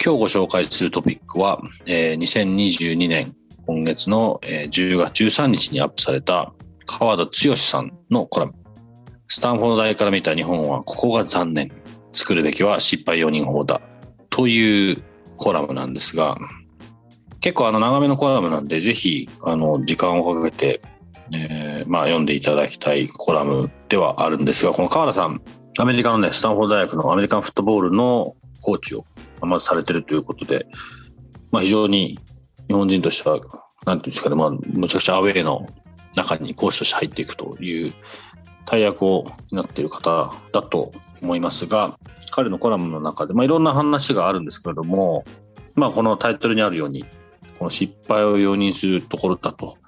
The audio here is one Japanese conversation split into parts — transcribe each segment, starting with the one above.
今日ご紹介するトピックは、えー、2022年今月の10月13日にアップされた川田剛さんのコラム。スタンフォード大から見た日本はここが残念。作るべきは失敗4人法だ。というコラムなんですが、結構あの長めのコラムなんで、ぜひあの時間をかけて、えー、まあ読んでいただきたいコラムではあるんですが、この川田さん、アメリカのね、スタンフォード大学のアメリカンフットボールのコーチをまずされてるということで、まあ非常に日本人としては、なんていうんですかね、まあ、むちゃくちゃアウェイの中に講師として入っていくという大役を担っている方だと思いますが、彼のコラムの中で、まあ、いろんな話があるんですけれども、まあ、このタイトルにあるように、この失敗を容認するところだと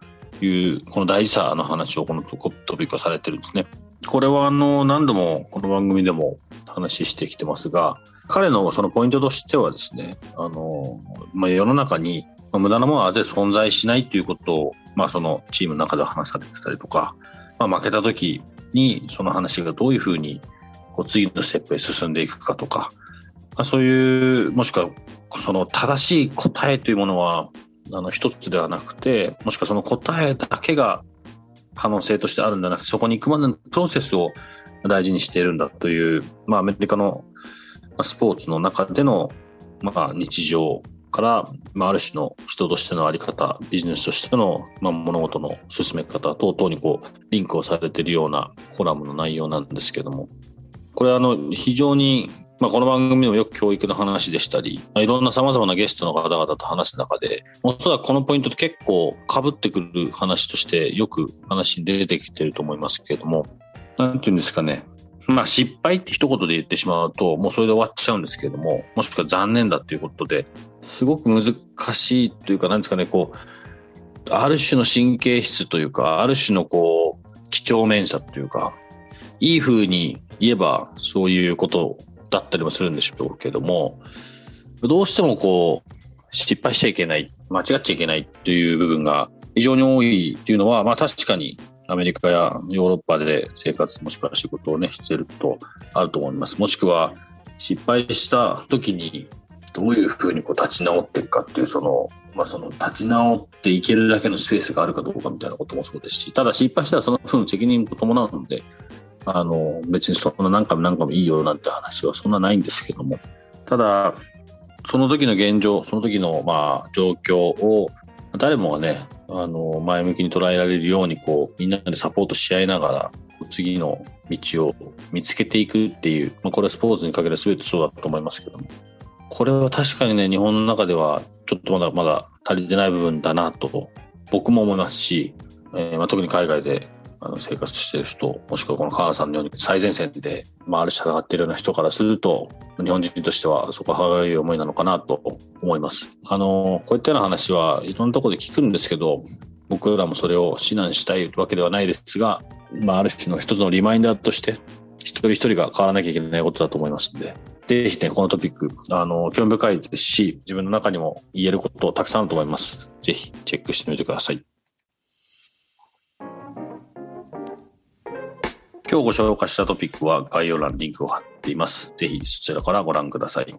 いう、この大事さの話をこのトピックはされてるんですね。これはあの、何度もこの番組でも話してきてますが、彼のそのポイントとしてはですね、あの、まあ、世の中に、無駄なものは全存在しないということを、まあ、そのチームの中で話されてたりとか、まあ、負けた時にその話がどういうふうにこう次のステップへ進んでいくかとか、まあ、そういうもしくはその正しい答えというものはあの一つではなくてもしくはその答えだけが可能性としてあるんじゃなくてそこに行くまでのプロセスを大事にしているんだという、まあ、アメリカのスポーツの中での、まあ、日常から、まあ、ある種の人としての在り方、ビジネスとしての、まあ、物事の進め方等々にこう、リンクをされているようなコラムの内容なんですけども、これはあの、非常に、まあ、この番組でもよく教育の話でしたり、まあ、いろんな様々なゲストの方々と話す中で、おそらくこのポイントと結構被ってくる話としてよく話に出てきてると思いますけれども、なんていうんですかね、まあ失敗って一言で言ってしまうと、もうそれで終わっちゃうんですけれども、もしくは残念だっていうことで、すごく難しいというか、なんですかね、こう、ある種の神経質というか、ある種のこう、几帳面さというか、いい風に言えばそういうことだったりもするんでしょうけども、どうしてもこう、失敗しちゃいけない、間違っちゃいけないっていう部分が非常に多いっていうのは、まあ確かにアメリカやヨーロッパで生活もしくは仕事をね、してるとあると思います。もしくは失敗した時にどういうふうにこう立ち直っていくかっていう、その、まあその立ち直っていけるだけのスペースがあるかどうかみたいなこともそうですし、ただ失敗したらその分責任も伴うので、あの、別にそんな何回も何回もいいよなんて話はそんなないんですけども、ただ、その時の現状、その時のまあ状況を誰もがね、あの、前向きに捉えられるように、こう、みんなでサポートし合いながら、次の道を見つけていくっていう、まあ、これはスポーツにかけて全てそうだと思いますけども、これは確かにね、日本の中ではちょっとまだまだ足りてない部分だなと、僕も思いますし、えー、まあ、特に海外であの生活してる人、もしくはこの川原さんのように最前線で、まあ、ある種戦っているような人からすると、日本人としてはそこは歯がゆい思いなのかなと思います。あの、こういったような話はいろんなところで聞くんですけど、僕らもそれを指南したいわけではないですが、まあ、ある種の一つのリマインダーとして、一人一人が変わらなきゃいけないことだと思いますので、ぜひね、このトピック、あの、興味深いですし、自分の中にも言えることたくさんあると思います。ぜひチェックしてみてください。今日ご紹介したトピックは概要欄にリンクを貼っています。ぜひそちらからご覧ください。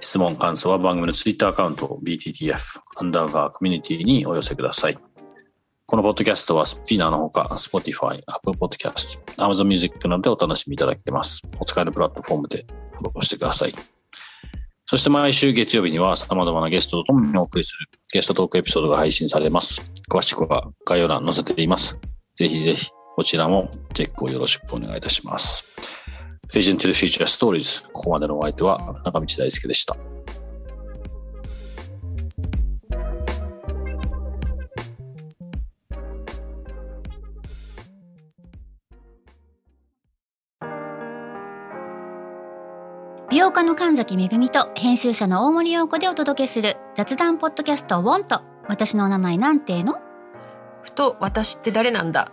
質問、感想は番組の Twitter アカウント BTTF アンダーバーコミュニティにお寄せください。このポッドキャストはスピナーのほか Spotify、Apple Podcast、Amazon Music などでお楽しみいただけます。お使いのプラットフォームでフォローしてください。そして毎週月曜日には様々なゲストと共にお送りするゲストトークエピソードが配信されます。詳しくは概要欄に載せています。ぜひぜひこちらもチェックをよろしくお願いいたします。Vision to the Future Stories。ここまでのお相手は中道大輔でした。美容家の神崎めぐみと編集者の大森洋子でお届けする雑談ポッドキャストウォンと私のお名前なんての？ふと私って誰なんだ？